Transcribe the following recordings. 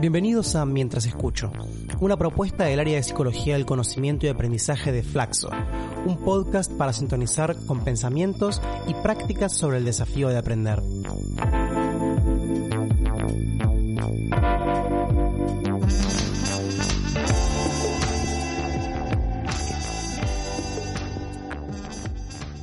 bienvenidos a Mientras Escucho, una propuesta del área de Psicología del Conocimiento y Aprendizaje de Flaxo, un podcast para sintonizar con pensamientos y prácticas sobre el desafío de aprender.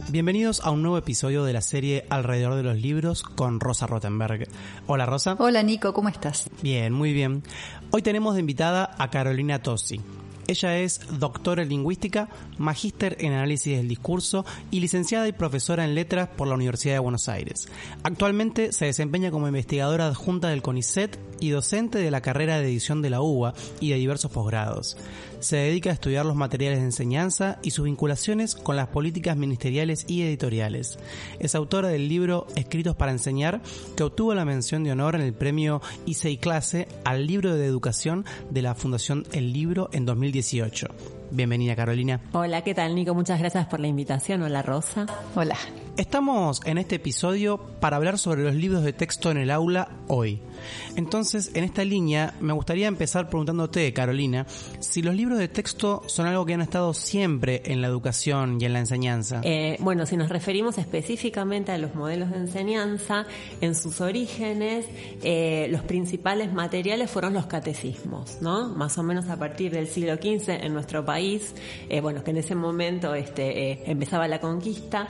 Bienvenidos a un nuevo episodio de la serie Alrededor de los Libros con Rosa Rottenberg. Hola Rosa. Hola Nico, ¿cómo estás? Bien, muy bien. Hoy tenemos de invitada a Carolina Tosi. Ella es doctora en lingüística, magíster en análisis del discurso y licenciada y profesora en letras por la Universidad de Buenos Aires. Actualmente se desempeña como investigadora adjunta del CONICET y docente de la carrera de edición de la UBA y de diversos posgrados. Se dedica a estudiar los materiales de enseñanza y sus vinculaciones con las políticas ministeriales y editoriales. Es autora del libro Escritos para enseñar, que obtuvo la mención de honor en el premio ICEI Clase al libro de educación de la Fundación El Libro en 2018. Bienvenida Carolina. Hola, ¿qué tal Nico? Muchas gracias por la invitación. Hola Rosa. Hola. Estamos en este episodio para hablar sobre los libros de texto en el aula hoy. Entonces, en esta línea, me gustaría empezar preguntándote, Carolina, si los libros de texto son algo que han estado siempre en la educación y en la enseñanza. Eh, bueno, si nos referimos específicamente a los modelos de enseñanza, en sus orígenes, eh, los principales materiales fueron los catecismos, ¿no? Más o menos a partir del siglo XV en nuestro país, eh, bueno, que en ese momento este, empezaba la conquista,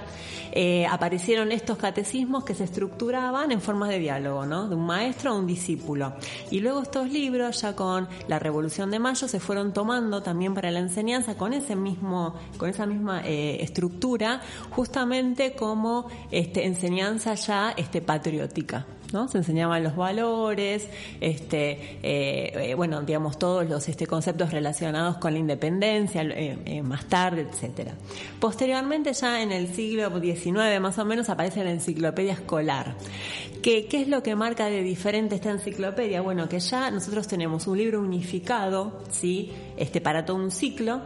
aparecieron estos catecismos que se estructuraban en formas de diálogo, ¿no? De un maestro un discípulo. Y luego estos libros, ya con la Revolución de Mayo, se fueron tomando también para la enseñanza con ese mismo, con esa misma eh, estructura, justamente como este, enseñanza ya este, patriótica. ¿No? Se enseñaban los valores, este, eh, eh, bueno, digamos, todos los este, conceptos relacionados con la independencia, eh, más tarde, etcétera. Posteriormente, ya en el siglo XIX más o menos, aparece la enciclopedia escolar. ¿Qué, ¿Qué es lo que marca de diferente esta enciclopedia? Bueno, que ya nosotros tenemos un libro unificado, ¿sí? Este, para todo un ciclo.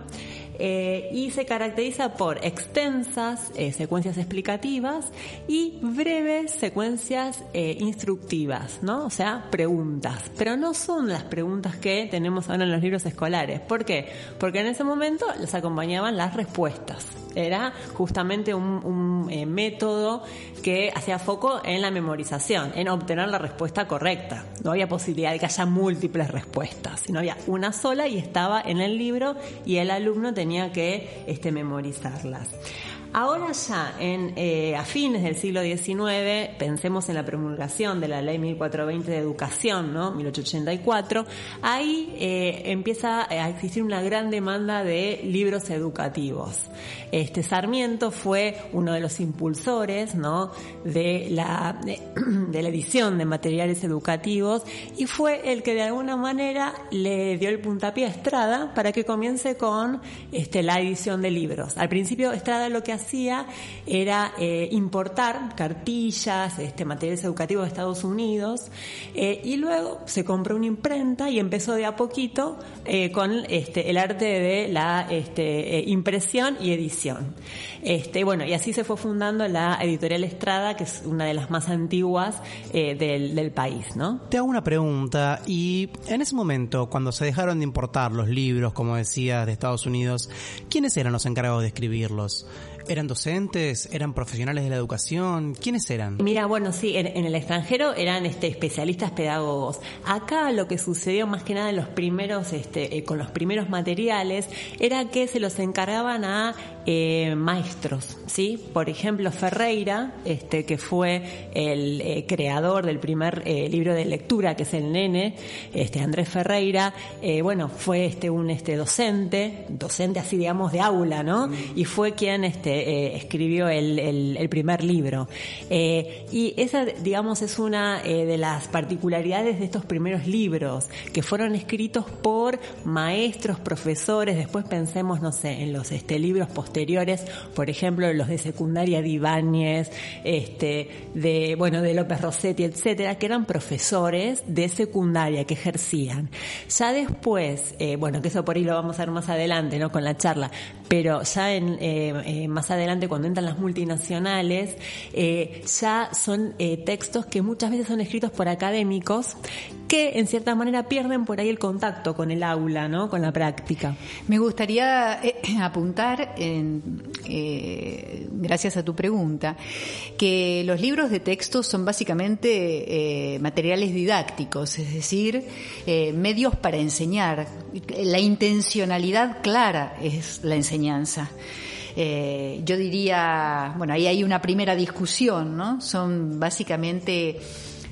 Eh, y se caracteriza por extensas eh, secuencias explicativas y breves secuencias eh, instructivas, ¿no? O sea, preguntas. Pero no son las preguntas que tenemos ahora en los libros escolares. ¿Por qué? Porque en ese momento les acompañaban las respuestas. Era justamente un, un eh, método que hacía foco en la memorización, en obtener la respuesta correcta. No había posibilidad de que haya múltiples respuestas, sino había una sola y estaba en el libro y el alumno tenía que este, memorizarlas. Ahora ya, en, eh, a fines del siglo XIX, pensemos en la promulgación de la Ley 1420 de Educación, ¿no? 1884, ahí eh, empieza a existir una gran demanda de libros educativos. Este Sarmiento fue uno de los impulsores, ¿no? De la, de, la edición de materiales educativos y fue el que de alguna manera le dio el puntapié a Estrada para que comience con este, la edición de libros. Al principio Estrada lo que hacía era eh, importar cartillas, este, materiales educativos de Estados Unidos, eh, y luego se compró una imprenta y empezó de a poquito eh, con este, el arte de la este, impresión y edición. Este, bueno, y así se fue fundando la editorial Estrada, que es una de las más antiguas del, del país, ¿no? Te hago una pregunta y en ese momento, cuando se dejaron de importar los libros, como decías, de Estados Unidos, ¿quiénes eran los encargados de escribirlos? ¿Eran docentes? ¿Eran profesionales de la educación? ¿Quiénes eran? Mira, bueno, sí, en, el extranjero eran este, especialistas pedagogos. Acá lo que sucedió más que nada en los primeros, este, eh, con los primeros materiales, era que se los encargaban a eh, maestros, ¿sí? Por ejemplo, Ferreira, este, que fue el eh, creador del primer eh, libro de lectura, que es el Nene, este, Andrés Ferreira, eh, bueno, fue este, un este, docente, docente así digamos de aula, ¿no? Y fue quien este, escribió el, el- el primer libro. Eh, y esa, digamos, es una de las particularidades de estos primeros libros, que fueron escritos por maestros, profesores, después pensemos, no sé, en los este, libros posteriores, por ejemplo, los de secundaria de Ibáñez, este, de, bueno, de López Rossetti, etcétera, que eran profesores de secundaria que ejercían. Ya después, eh, bueno, que eso por ahí lo vamos a ver más adelante, ¿no? Con la charla, pero ya en, eh, eh, más adelante cuando entran las multinacionales, ya son textos que muchas veces son escritos por académicos que en cierta manera pierden por ahí el contacto con el aula, ¿no? Con la práctica. Me gustaría apuntar, eh, gracias a tu pregunta, que los libros de texto son básicamente eh, materiales didácticos, es decir, eh, medios para enseñar. La intencionalidad clara es la enseñanza. Yo diría, bueno, ahí hay una primera discusión, ¿no? Son básicamente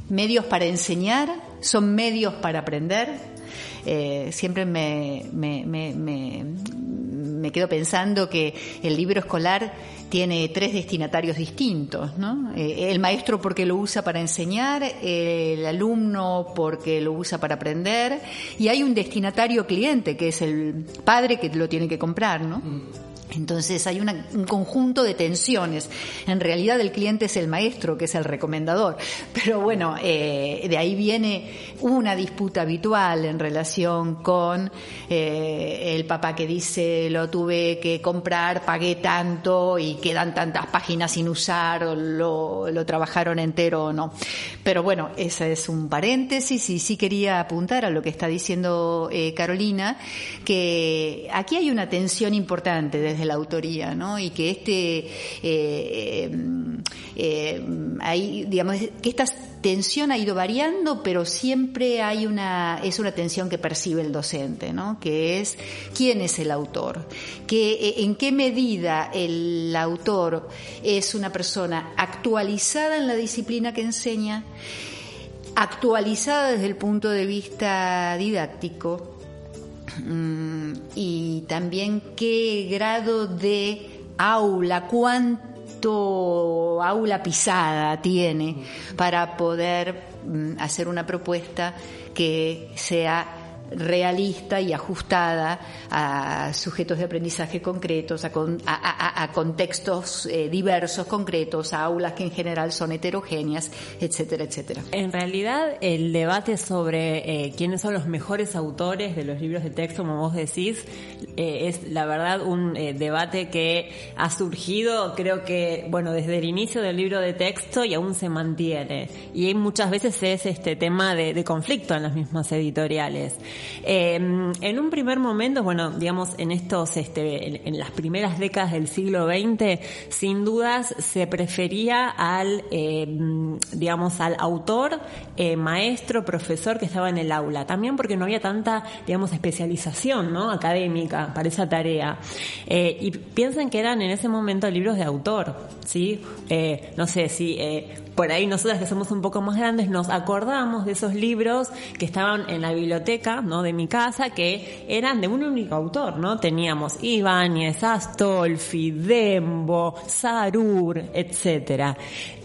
medios para enseñar, son medios para aprender. Siempre me, me quedo pensando que el libro escolar tiene tres destinatarios distintos, ¿no? Eh, el maestro porque lo usa para enseñar, el alumno porque lo usa para aprender, y hay un destinatario cliente que es el padre que lo tiene que comprar, ¿no? Entonces hay un conjunto de tensiones. En realidad el cliente es el maestro, que es el recomendador. Pero bueno, eh, de ahí viene una disputa habitual en relación con eh, el papá que dice lo tuve que comprar, pagué tanto y quedan tantas páginas sin usar o lo, lo trabajaron entero o no. Pero bueno, ese es un paréntesis y sí quería apuntar a lo que está diciendo eh, Carolina, que aquí hay una tensión importante desde la autoría, ¿no? Y que este, eh, eh, hay, digamos, que esta tensión ha ido variando, pero siempre hay una, es una tensión que percibe el docente, ¿no? Que es quién es el autor, que, eh, en qué medida el autor es una persona actualizada en la disciplina que enseña, actualizada desde el punto de vista didáctico, Mm, y también qué grado de aula, cuánto aula pisada tiene para poder mm, hacer una propuesta que sea realista y ajustada a sujetos de aprendizaje concretos, a, con- a- contextos eh, diversos, concretos, a aulas que en general son heterogéneas, etcétera, etcétera. En realidad, el debate sobre eh, quiénes son los mejores autores de los libros de texto, como vos decís, eh, es la verdad un debate que ha surgido, creo que, bueno, desde el inicio del libro de texto y aún se mantiene. Y muchas veces es este tema de, de conflicto en las mismas editoriales. Eh, en un primer momento, bueno, digamos, en estos, este, en, las primeras décadas del siglo XX, sin dudas se prefería al, eh, digamos, al autor, eh, maestro, profesor que estaba en el aula. También porque no había tanta, digamos, especialización, ¿no? Académica para esa tarea. Eh, y piensen que eran en ese momento libros de autor, ¿sí? Eh, no sé si, por ahí nosotras que somos un poco más grandes nos acordamos de esos libros que estaban en la biblioteca, ¿no? De mi casa, que eran de un único autor, ¿no? Teníamos Ibáñez, Astolfi, Dembo, Sarur, etcétera.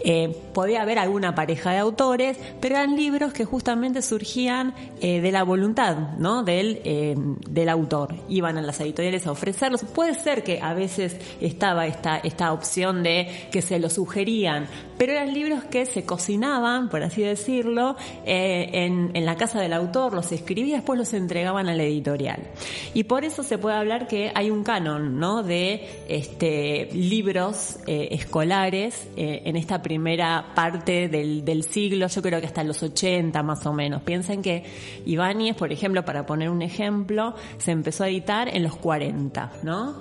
Eh, podía haber alguna pareja de autores, pero eran libros que justamente surgían eh, de la voluntad, ¿no? Del, eh, del autor. Iban a las editoriales a ofrecerlos. Puede ser que a veces estaba esta, esta opción de que se lo sugerían, pero eran libros que se cocinaban, por así decirlo, eh, en, la casa del autor, los escribía y después los entregaban a la editorial. Y por eso se puede hablar que hay un canon, ¿no? De este, libros eh, escolares eh, en esta primera parte del, siglo, yo creo que hasta los 80 más o menos. Piensen que Ibáñez, por ejemplo, para poner un ejemplo, se empezó a editar en los 40, ¿no?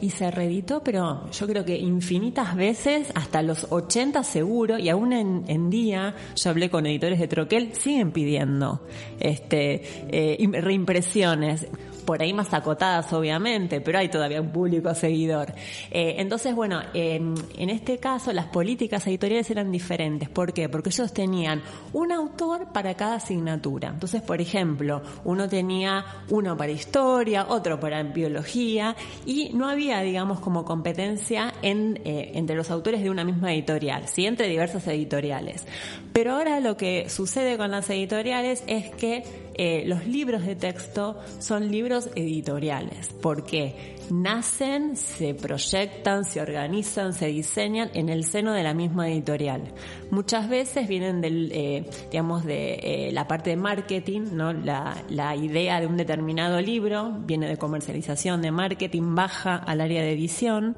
Y se reeditó, pero yo creo que infinitas veces, hasta los 80 seguro, y aún en, día, yo hablé con editores de Troquel, siguen pidiendo este, eh, im- reimpresiones. Por ahí más acotadas obviamente, pero hay todavía un público seguidor. Eh, entonces, bueno, en este caso las políticas editoriales eran diferentes. ¿Por qué? Porque ellos tenían un autor para cada asignatura. Entonces, por ejemplo, uno tenía uno para historia, otro para biología, y no había, digamos, como competencia en, eh, entre los autores de una misma editorial, sí, entre diversas editoriales. Pero ahora lo que sucede con las editoriales es que eh, los libros de texto son libros editoriales. ¿Por qué? Nacen, se proyectan, se organizan, se diseñan en el seno de la misma editorial. Muchas veces vienen del, eh, digamos, de eh, la parte de marketing, ¿no? La, la, idea de un determinado libro viene de comercialización, de marketing, baja al área de edición.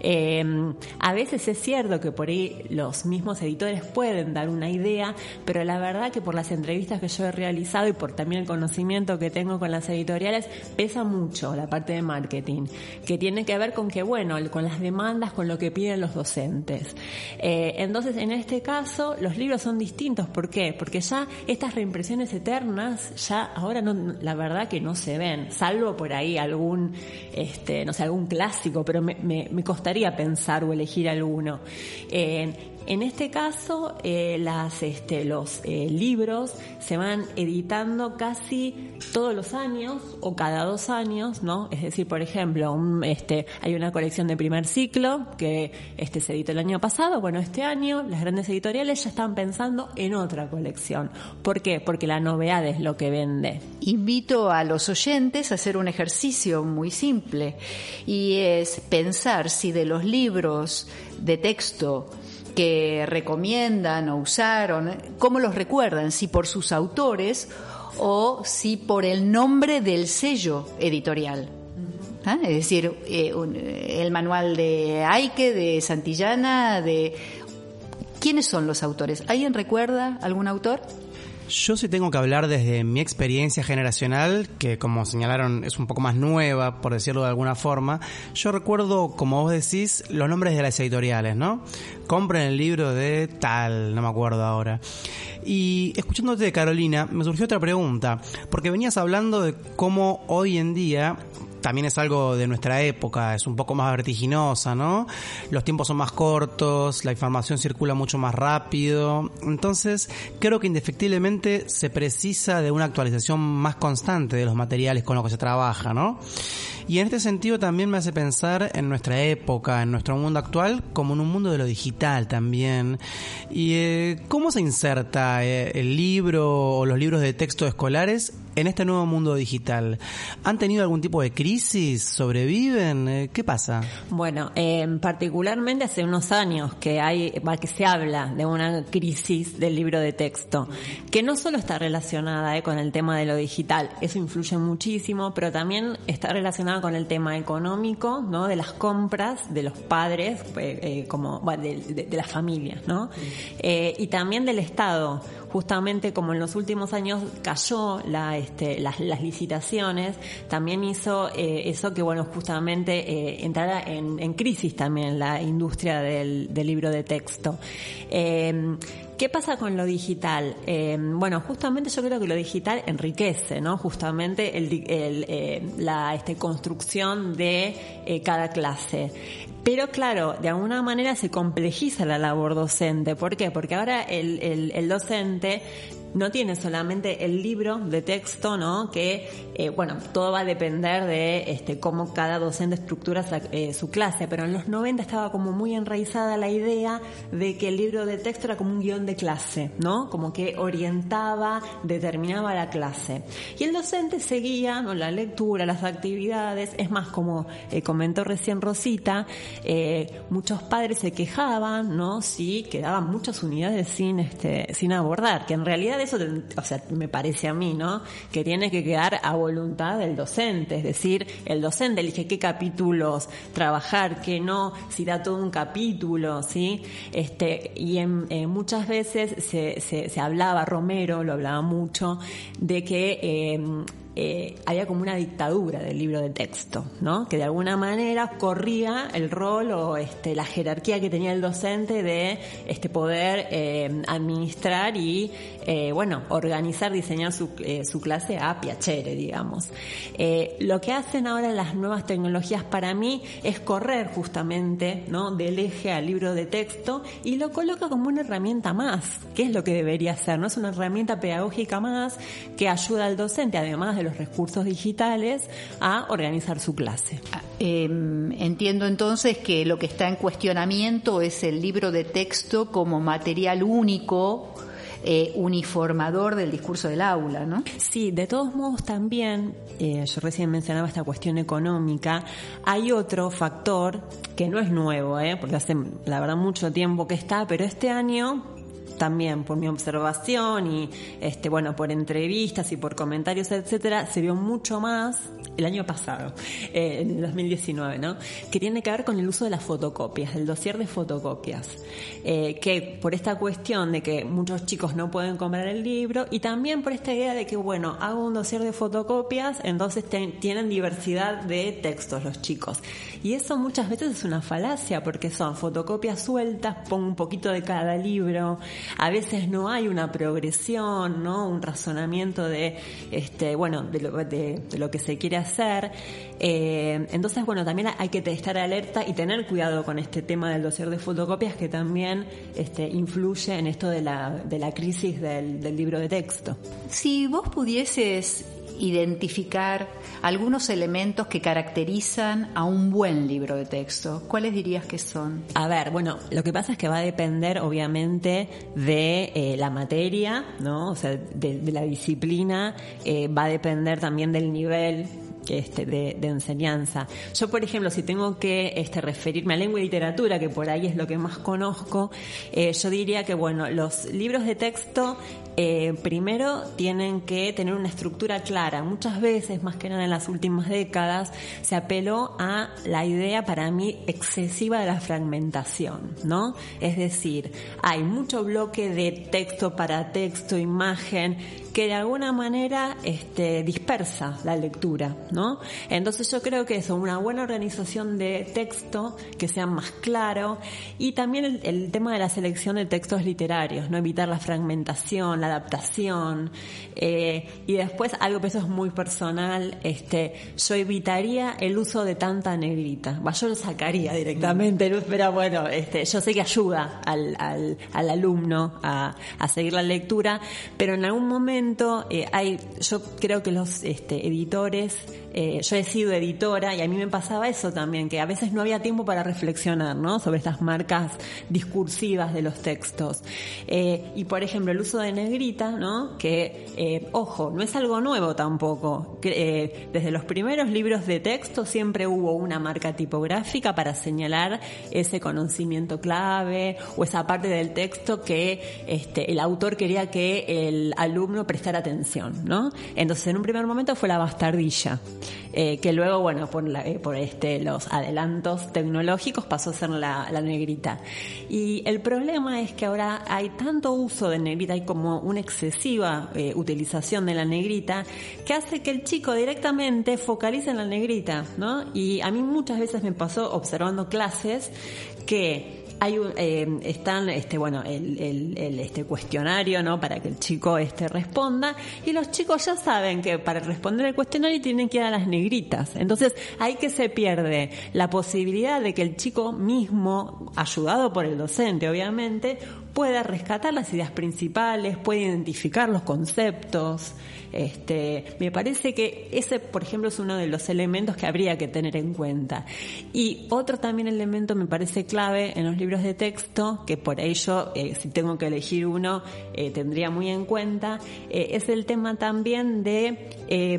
Eh, a veces es cierto que por ahí los mismos editores pueden dar una idea, pero la verdad que por las entrevistas que yo he realizado y por también el conocimiento que tengo con las editoriales, pesa mucho la parte de marketing que tiene que ver con que, bueno, con las demandas, con lo que piden los docentes. Eh, entonces, en este caso, los libros son distintos. ¿Por qué? Porque ya estas reimpresiones eternas, ya ahora no, la verdad que no se ven, salvo por ahí algún, este, no sé, algún clásico, pero me, me, costaría pensar o elegir alguno. Eh, en este caso, eh, este, los eh, libros se van editando casi todos los años o cada dos años, ¿no? Es decir, por ejemplo, este, hay una colección de primer ciclo que este, se editó el año pasado. Bueno, este año las grandes editoriales ya están pensando en otra colección. ¿Por qué? Porque la novedad es lo que vende. Invito a los oyentes a hacer un ejercicio muy simple y es pensar si de los libros de texto que recomiendan o usaron, cómo los recuerdan, si por sus autores o si por el nombre del sello editorial. ¿Ah? Es decir, eh, el manual de Aike, de Santillana, de... ¿Quiénes son los autores? ¿Alguien recuerda algún autor? Yo sí tengo que hablar desde mi experiencia generacional, que como señalaron es un poco más nueva, por decirlo de alguna forma. Yo recuerdo, como vos decís, los nombres de las editoriales, ¿no? Compren el libro de tal, no me acuerdo ahora. Y escuchándote de Carolina, me surgió otra pregunta, porque venías hablando de cómo hoy en día también es algo de nuestra época, es un poco más vertiginosa, ¿no? Los tiempos son más cortos, la información circula mucho más rápido, entonces creo que indefectiblemente se precisa de una actualización más constante de los materiales con los que se trabaja, ¿no? Y en este sentido también me hace pensar en nuestra época, en nuestro mundo actual, como en un mundo de lo digital también. ¿Y eh, cómo se inserta eh, el libro o los libros de texto escolares en este nuevo mundo digital? ¿Han tenido algún tipo de crisis? ¿Sobreviven? Eh, ¿Qué pasa? Bueno, particularmente hace unos años que hay, que se habla de una crisis del libro de texto, que no solo está relacionada con el tema de lo digital, eso influye muchísimo, pero también está relacionada con el tema económico, ¿no? De las compras de los padres, eh, eh, como, de, las familias, ¿no? Eh, y también del Estado. Justamente como en los últimos años cayó la, este, las, licitaciones, también hizo eso que, bueno, justamente entrara en, crisis también la industria del, del libro de texto. ¿Qué pasa con lo digital? Eh, bueno, justamente yo creo que lo digital enriquece, ¿no? Justamente el, eh, la este, construcción de eh, cada clase. Pero claro, de alguna manera se complejiza la labor docente. ¿Por qué? Porque ahora el, el, el docente no tiene solamente el libro de texto, ¿no? Que, eh, bueno, todo va a depender de este, cómo cada docente estructura eh, su clase, pero en los 90 estaba como muy enraizada la idea de que el libro de texto era como un guion de clase, ¿no? Como que orientaba, determinaba la clase. Y el docente seguía ¿no? la lectura, las actividades, es más, como eh, comentó recién Rosita, muchos padres se quejaban, ¿no? Si quedaban muchas unidades sin, este, sin abordar, que en realidad eso, o sea, me parece a mí, ¿no? Que tiene que quedar a voluntad del docente, es decir, el docente elige qué capítulos trabajar, qué no, si da todo un capítulo, ¿sí? Este, y en, muchas veces se, se, se, hablaba, Romero lo hablaba mucho, de que eh, eh, había como una dictadura del libro de texto, ¿no? Que de alguna manera corría el rol o este, la jerarquía que tenía el docente de este poder eh, administrar y, eh, bueno, organizar, diseñar su, eh, su clase a piacere, digamos. Eh, lo que hacen ahora las nuevas tecnologías para mí es correr justamente, ¿no? Del eje al libro de texto y lo coloca como una herramienta más, que es lo que debería ser, ¿no? Es una herramienta pedagógica más que ayuda al docente, además de los recursos digitales, a organizar su clase. Ah, eh, entiendo entonces que lo que está en cuestionamiento es el libro de texto como material único, eh, uniformador del discurso del aula, ¿no? Sí, de todos modos también, eh, yo recién mencionaba esta cuestión económica, hay otro factor que no es nuevo, ¿eh? porque hace la verdad mucho tiempo que está, pero este año también por mi observación y este bueno por entrevistas y por comentarios etcétera se vio mucho más el año pasado eh, en el 2019 no que tiene que ver con el uso de las fotocopias del dossier de fotocopias eh, que por esta cuestión de que muchos chicos no pueden comprar el libro y también por esta idea de que bueno hago un dossier de fotocopias entonces tienen diversidad de textos los chicos y eso muchas veces es una falacia porque son fotocopias sueltas pongo un poquito de cada libro a veces no hay una progresión, ¿no? Un razonamiento de, este, bueno, de lo, de lo que se quiere hacer. Eh, entonces, bueno, también hay que estar alerta y tener cuidado con este tema del dossier de fotocopias que también este, influye en esto de la, de la crisis del, del libro de texto. Si vos pudieses identificar algunos elementos que caracterizan a un buen libro de texto, ¿cuáles dirías que son? A ver, bueno, lo que pasa es que va a depender obviamente de eh, la materia, ¿no? O sea, de, de la disciplina, eh, va a depender también del nivel este, de, enseñanza. Yo, por ejemplo, si tengo que este, referirme a lengua y literatura, que por ahí es lo que más conozco, eh, yo diría que, bueno, los libros de texto eh, primero tienen que tener una estructura clara. Muchas veces, más que nada en las últimas décadas, se apeló a la idea para mí excesiva de la fragmentación, ¿no? Es decir, hay mucho bloque de texto para texto, imagen, que de alguna manera este, dispersa la lectura, ¿no? Entonces yo creo que eso, una buena organización de texto, que sea más claro, y también el, el tema de la selección de textos literarios, no evitar la fragmentación, la adaptación, eh, y después algo que eso es muy personal, este, yo evitaría el uso de tanta negrita, Va, yo lo sacaría directamente, pero bueno, este, yo sé que ayuda al, al, al alumno a, a seguir la lectura, pero en algún momento eh, hay, yo creo que los este, editores, eh, yo he sido editora y a mí me pasaba eso también, que a veces no había tiempo para reflexionar, ¿no? Sobre estas marcas discursivas de los textos. Eh, y por ejemplo, el uso de negrita, ¿no? Que, eh, ojo, no es algo nuevo tampoco. Desde los primeros libros de texto siempre hubo una marca tipográfica para señalar ese conocimiento clave o esa parte del texto que este, el autor quería que el alumno prestara atención, ¿no? Entonces, en un primer momento fue la bastardilla, eh, que luego, bueno, eh, por este, los adelantos tecnológicos pasó a ser la, la negrita. Y el problema es que ahora hay tanto uso de negrita, hay como una excesiva eh, utilización de la negrita, que hace que el chico directamente focalice en la negrita, ¿no? Y a mí muchas veces me pasó observando clases que hay eh, están este bueno el, el- el, este cuestionario no para que el chico este responda. Y los chicos ya saben que para responder el cuestionario tienen que ir a las negritas. Entonces ahí que se pierde la posibilidad de que el chico mismo ayudado por el docente obviamente pueda rescatar las ideas principales puede identificar los conceptos este, me parece que ese, por ejemplo, es uno de los elementos que habría que tener en cuenta. Y otro también elemento me parece clave en los libros de texto, que por ello, eh, si tengo que elegir uno, eh, tendría muy en cuenta, eh, es el tema también de, eh,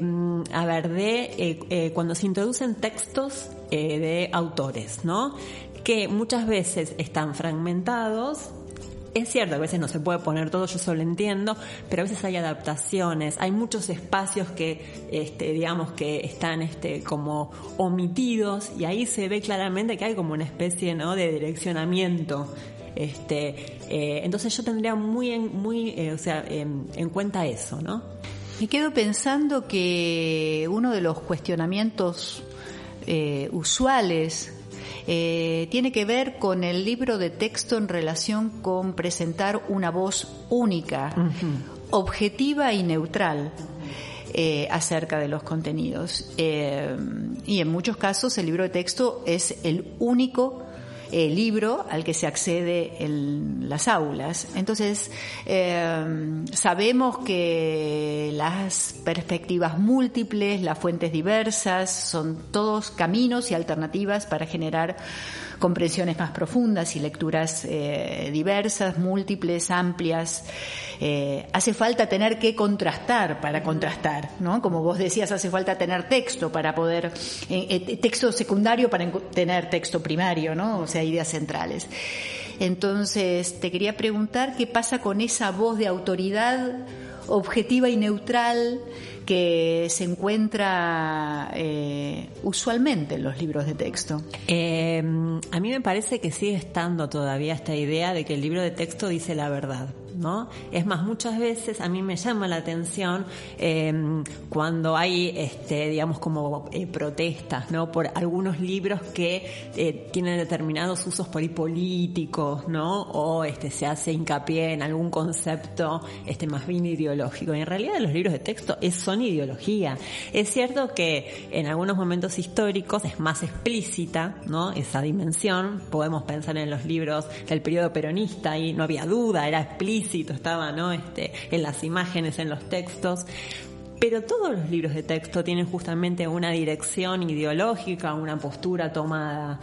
a ver, de cuando se introducen textos de autores, ¿no? Que muchas veces están fragmentados, es cierto, a veces no se puede poner todo, yo solo entiendo, pero a veces hay adaptaciones, hay muchos espacios que, este, digamos, que están, este, como omitidos y ahí se ve claramente que hay como una especie, ¿no? De direccionamiento. Este, eh, entonces yo tendría muy, en, muy, eh, o sea, en cuenta eso, ¿no? Me quedo pensando que uno de los cuestionamientos eh, usuales eh, tiene que ver con el libro de texto en relación con presentar una voz única, objetiva y neutral. eh, acerca de los contenidos. Eh, y en muchos casos el libro de texto es el único eh, libro al que se accede en las aulas. Entonces, eh, sabemos que las perspectivas múltiples, las fuentes diversas, son todos caminos y alternativas para generar comprensiones más profundas y lecturas eh, diversas, múltiples, amplias. Eh, hace falta tener que contrastar para contrastar, ¿no? Como vos decías, hace falta tener texto para poder, eh, texto secundario para tener texto primario, ¿no? O sea, ideas centrales. Entonces, te quería preguntar qué pasa con esa voz de autoridad objetiva y neutral que se encuentra eh, usualmente en los libros de texto. Eh, a mí me parece que sigue estando todavía esta idea de que el libro de texto dice la verdad. ¿No? Es más, muchas veces a mí me llama la atención eh, cuando hay, este, digamos, como eh, protestas, ¿no? Por algunos libros que eh, tienen determinados usos por ahí políticos, ¿no? O este, se hace hincapié en algún concepto, este, más bien ideológico. Y en realidad los libros de texto es, son ideología. Es cierto que en algunos momentos históricos es más explícita, ¿no? Esa dimensión. Podemos pensar en los libros del periodo peronista y no había duda, era explícito, estaba, ¿no? Este, en las imágenes, en los textos. Pero todos los libros de texto tienen justamente una dirección ideológica, una postura tomada.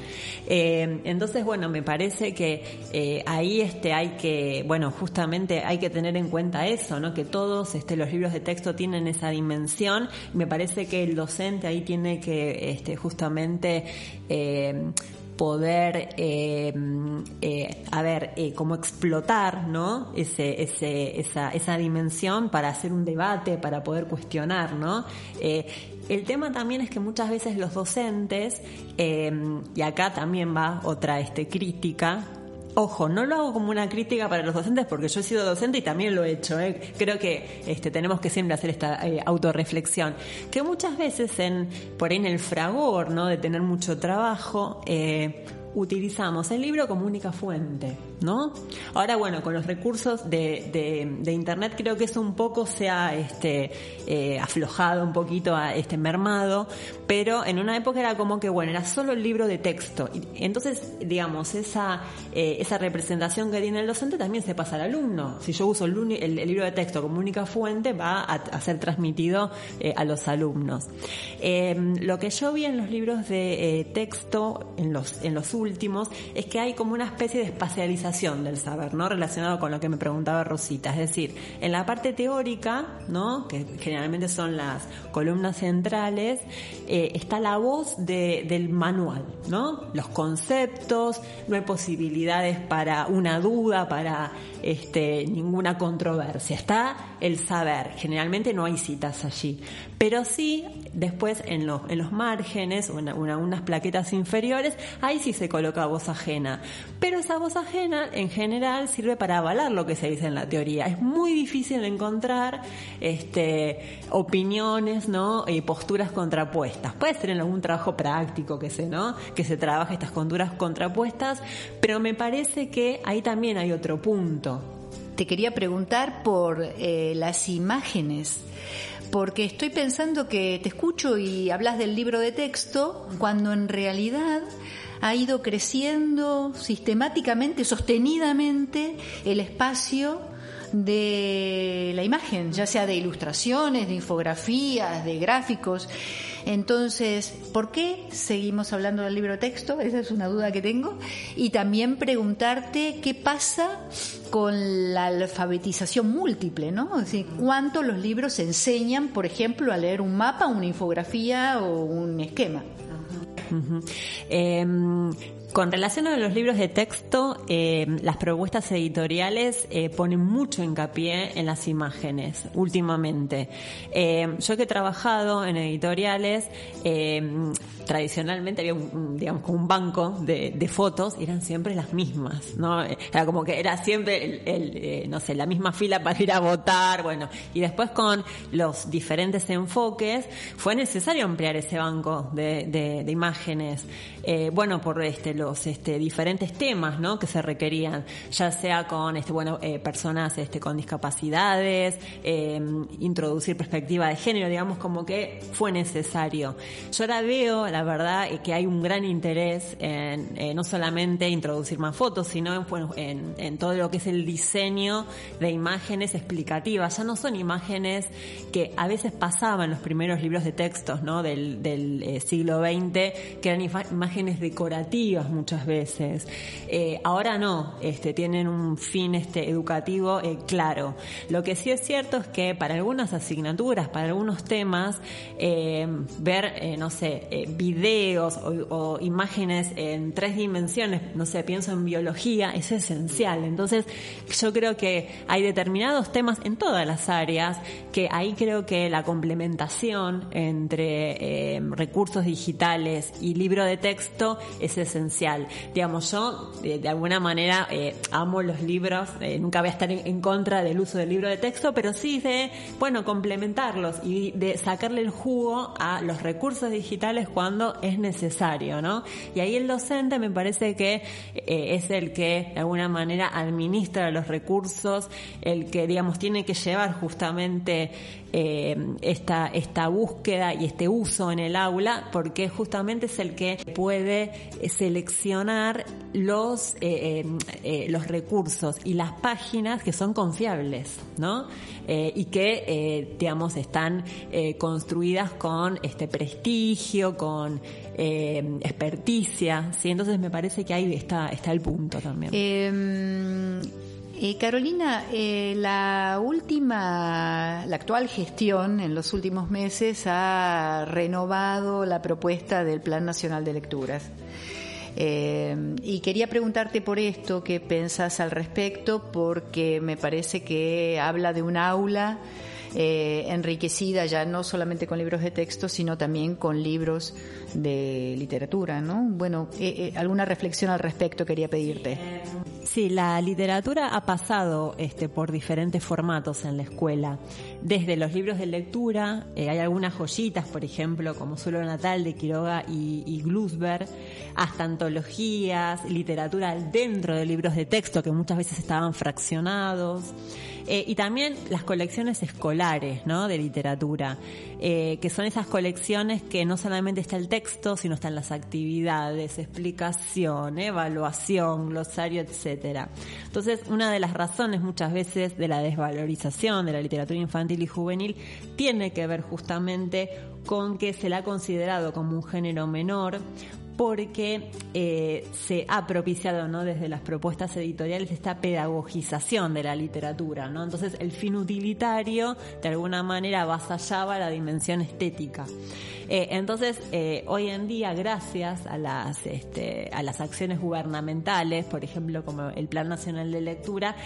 Eh, entonces, bueno, me parece que eh, ahí este hay que, bueno, justamente hay que tener en cuenta eso, ¿no? Que todos este, los libros de texto tienen esa dimensión. Me parece que el docente ahí tiene que, este, justamente, eh, poder, eh, eh, a ver, eh, explotar, ¿no? Ese, esa, esa dimensión para hacer un debate, para poder cuestionar, ¿no? Eh, el tema también es que muchas veces los docentes, y acá también va otra este, crítica, Ojo, no lo hago como una crítica para los docentes porque yo he sido docente y también lo he hecho. ¿eh? Creo que este, tenemos que siempre hacer esta eh, autorreflexión. Que muchas veces en, por ahí en el fragor, ¿no? De tener mucho trabajo, eh, utilizamos el libro como única fuente, ¿no? Ahora, bueno, con los recursos de, de, de internet creo que eso un poco se ha este, eh, aflojado, un poquito a este mermado, pero en una época era como que, bueno, era solo el libro de texto. Y entonces, digamos, esa, eh, esa representación que tiene el docente también se pasa al alumno. Si yo uso el, el- el libro de texto como única fuente, va a, ser transmitido eh, a los alumnos. Eh, lo que yo vi en los libros de eh, texto, en los, en los últimos, es que hay como una especie de espacialización del saber, ¿no? Relacionado con lo que me preguntaba Rosita. Es decir, en la parte teórica, ¿no? Que generalmente son las columnas centrales, eh, está la voz de- del manual, ¿no? Los conceptos, no hay posibilidades para una duda, para este, ninguna controversia. Está el saber. Generalmente no hay citas allí. Pero sí, después en, los en los márgenes o en una- unas plaquetas inferiores, ahí sí se coloca voz ajena. Pero esa voz ajena, en general, sirve para avalar lo que se dice en la teoría. Es muy difícil encontrar este, opiniones, ¿no? Y posturas contrapuestas. Puede ser en algún trabajo práctico que se, ¿no? Que se trabaje estas conduras contrapuestas, pero me parece que ahí también hay otro punto. Te quería preguntar por eh, las imágenes, porque estoy pensando que te escucho y hablas del libro de texto, cuando en realidad ha ido creciendo sistemáticamente, sostenidamente, el espacio de la imagen, ya sea de ilustraciones, de infografías, de gráficos. Entonces, ¿por qué seguimos hablando del libro texto? Esa es una duda que tengo. Y también preguntarte qué pasa con la alfabetización múltiple, ¿no? Es decir, ¿cuánto los libros enseñan, por ejemplo, a leer un mapa, una infografía o un esquema? Eh, Con relación a los libros de texto, eh, las propuestas editoriales eh, ponen mucho hincapié en las imágenes últimamente. Eh, yo que he trabajado en editoriales, tradicionalmente había un, digamos, un banco de, fotos eran siempre las mismas, ¿no? Era como que era siempre, el, no sé, la misma fila para ir a votar, bueno. Y después con los diferentes enfoques fue necesario ampliar ese banco de, de imágenes. bueno, por este los este, diferentes temas ¿no? que se requerían, ya sea con este, bueno, eh, personas este, con discapacidades, em, introducir perspectiva de género, digamos como que fue necesario. Yo ahora veo, la verdad, eh, que hay un gran interés en eh, no solamente introducir más fotos, sino en, bueno, en, todo lo que es el diseño de imágenes explicativas. Ya no son imágenes que a veces pasaban los primeros libros de textos ¿no? del, del siglo XX, que eran imágenes decorativas muchas veces. Eh, ahora no, este, tienen un fin este, educativo eh, claro. Lo que sí es cierto es que para algunas asignaturas, para algunos temas, eh, ver, no sé, videos o, imágenes en tres dimensiones, no sé, pienso en biología, es esencial. Entonces, yo creo que hay determinados temas en todas las áreas que ahí creo que la complementación entre recursos digitales y libro de texto es esencial digamos, yo de, alguna manera eh, amo los libros, eh, nunca voy a estar en, contra del uso del libro de texto, pero sí de, bueno, complementarlos y de sacarle el jugo a los recursos digitales cuando es necesario, ¿no? Y ahí el docente me parece que eh, es el que de alguna manera administra los recursos, el que, digamos, tiene que llevar justamente esta, esta búsqueda y este uso en el aula, porque justamente es el que puede seleccionar los, eh, eh, eh, los recursos y las páginas que son confiables, ¿no? y que, digamos, están construidas con este prestigio, con experticia, ¿sí? Entonces me parece que ahí está, está el punto también. Em, Carolina, la última, la actual gestión en los últimos meses ha renovado la propuesta del Plan Nacional de Lecturas. Eh, y quería preguntarte por esto, qué pensás al respecto, porque me parece que habla de un aula eh, enriquecida ya no solamente con libros de texto, sino también con libros de literatura, ¿no? Bueno, eh, alguna reflexión al respecto quería pedirte. Sí, la literatura ha pasado este, por diferentes formatos en la escuela. Desde los libros de lectura, eh, hay algunas joyitas, por ejemplo, como Suelo Natal de Quiroga y, y Glusberg, hasta antologías, literatura dentro de libros de texto que muchas veces estaban fraccionados. Eh, y también las colecciones escolares, ¿no? De literatura, eh, que son esas colecciones que no solamente está el texto, sino están las actividades, explicación, evaluación, glosario, etcétera. Entonces, una de las razones muchas veces de la desvalorización de la literatura infantil y juvenil tiene que ver justamente con que se la ha considerado como un género menor porque eh, se ha propiciado ¿no? desde las propuestas editoriales esta pedagogización de la literatura. ¿no? Entonces el fin utilitario de alguna manera avasallaba la dimensión estética. Eh, entonces, eh, hoy en día, gracias a las, este, a las acciones gubernamentales, por ejemplo, como el Plan Nacional de Lectura,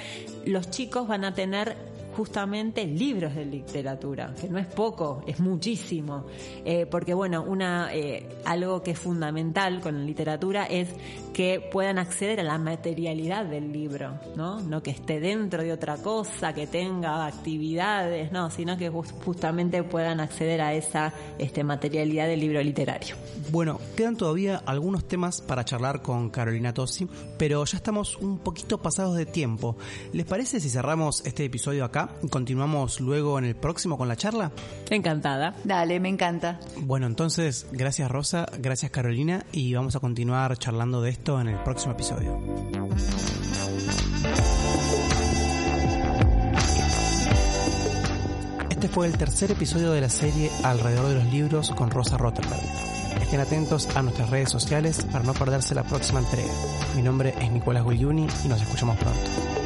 los chicos van a tener justamente libros de literatura, que no es poco, es muchísimo. Eh, porque bueno, una, eh, algo que es fundamental con la literatura es que puedan acceder a la materialidad del libro, ¿no? No que esté dentro de otra cosa, que tenga actividades, no, sino que justamente puedan acceder a esa este, materialidad del libro literario. Bueno, quedan todavía algunos temas para charlar con Carolina Tosi, pero ya estamos un poquito pasados de tiempo. ¿Les parece si cerramos este episodio acá? Continuamos luego en el próximo con la charla. Encantada. Dale, me encanta. Bueno, entonces, gracias Rosa, gracias Carolina y vamos a continuar charlando de esto en el próximo episodio. Este fue el tercer episodio de la serie Alrededor de los Libros con Rosa Rottenberg. Estén atentos a nuestras redes sociales para no perderse la próxima entrega. Mi nombre es Nicolás Gugliuni y nos escuchamos pronto.